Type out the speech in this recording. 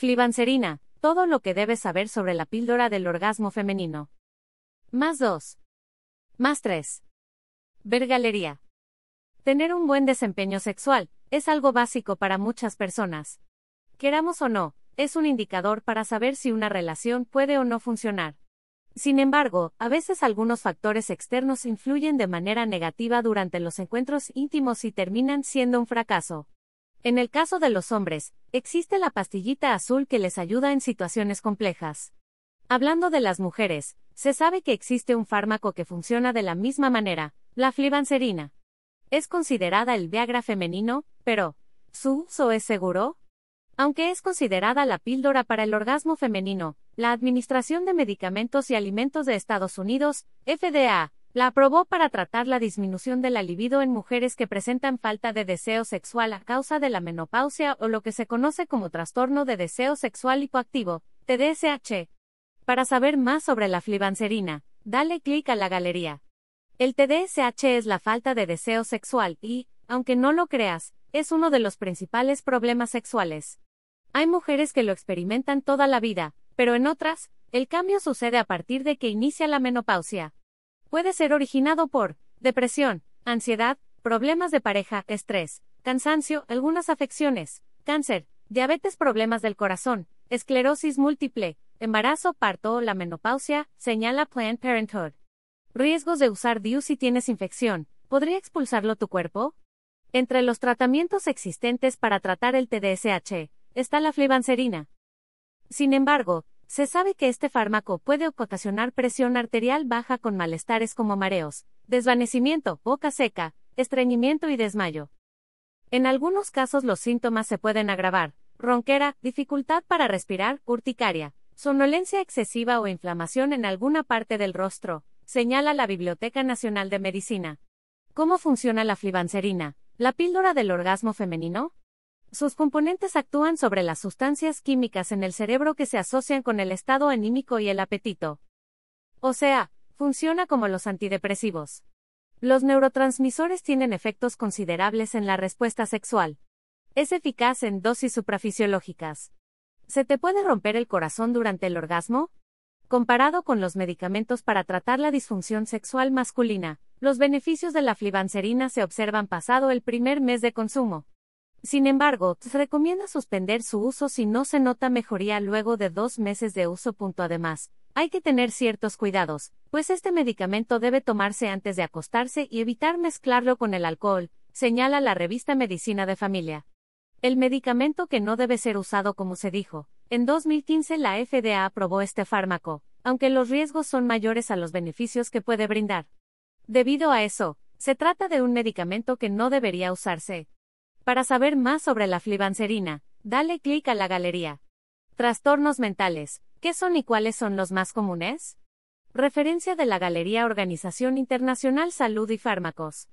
Flibanserina, todo lo que debes saber sobre la píldora del orgasmo femenino. Más 2. Más 3. Ver galería. Tener un buen desempeño sexual es algo básico para muchas personas. Queramos o no, es un indicador para saber si una relación puede o no funcionar. Sin embargo, a veces algunos factores externos influyen de manera negativa durante los encuentros íntimos y terminan siendo un fracaso. En el caso de los hombres, existe la pastillita azul que les ayuda en situaciones complejas. Hablando de las mujeres, se sabe que existe un fármaco que funciona de la misma manera, la flibanserina. Es considerada el Viagra femenino, pero, ¿su uso es seguro? Aunque es considerada la píldora para el orgasmo femenino, la Administración de Medicamentos y Alimentos de Estados Unidos, FDA, la aprobó para tratar la disminución de la libido en mujeres que presentan falta de deseo sexual a causa de la menopausia o lo que se conoce como trastorno de deseo sexual hipoactivo, TDSH. Para saber más sobre la flibanserina, dale clic a la galería. El TDSH es la falta de deseo sexual y, aunque no lo creas, es uno de los principales problemas sexuales. Hay mujeres que lo experimentan toda la vida, pero en otras, el cambio sucede a partir de que inicia la menopausia. Puede ser originado por depresión, ansiedad, problemas de pareja, estrés, cansancio, algunas afecciones, cáncer, diabetes, problemas del corazón, esclerosis múltiple, embarazo, parto o la menopausia, señala Planned Parenthood. Riesgos de usar DIU si tienes infección. ¿Podría expulsarlo tu cuerpo? Entre los tratamientos existentes para tratar el TDSH, está la flibanserina. Sin embargo, se sabe que este fármaco puede ocasionar presión arterial baja con malestares como mareos, desvanecimiento, boca seca, estreñimiento y desmayo. En algunos casos los síntomas se pueden agravar, ronquera, dificultad para respirar, urticaria, somnolencia excesiva o inflamación en alguna parte del rostro, señala la Biblioteca Nacional de Medicina. ¿Cómo funciona la flibanserina, la píldora del orgasmo femenino? Sus componentes actúan sobre las sustancias químicas en el cerebro que se asocian con el estado anímico y el apetito. O sea, funciona como los antidepresivos. Los neurotransmisores tienen efectos considerables en la respuesta sexual. Es eficaz en dosis suprafisiológicas. ¿Se te puede romper el corazón durante el orgasmo? Comparado con los medicamentos para tratar la disfunción sexual masculina, los beneficios de la flibanserina se observan pasado el primer mes de consumo. Sin embargo, se recomienda suspender su uso si no se nota mejoría luego de dos meses de uso. Además, hay que tener ciertos cuidados, pues este medicamento debe tomarse antes de acostarse y evitar mezclarlo con el alcohol, señala la revista Medicina de Familia. El medicamento que no debe ser usado como se dijo. En 2015 la FDA aprobó este fármaco, aunque los riesgos son mayores a los beneficios que puede brindar. Debido a eso, se trata de un medicamento que no debería usarse. Para saber más sobre la flibanserina, dale clic a la galería. Trastornos mentales. ¿Qué son y cuáles son los más comunes? Referencia de la Galería Organización Internacional Salud y Fármacos.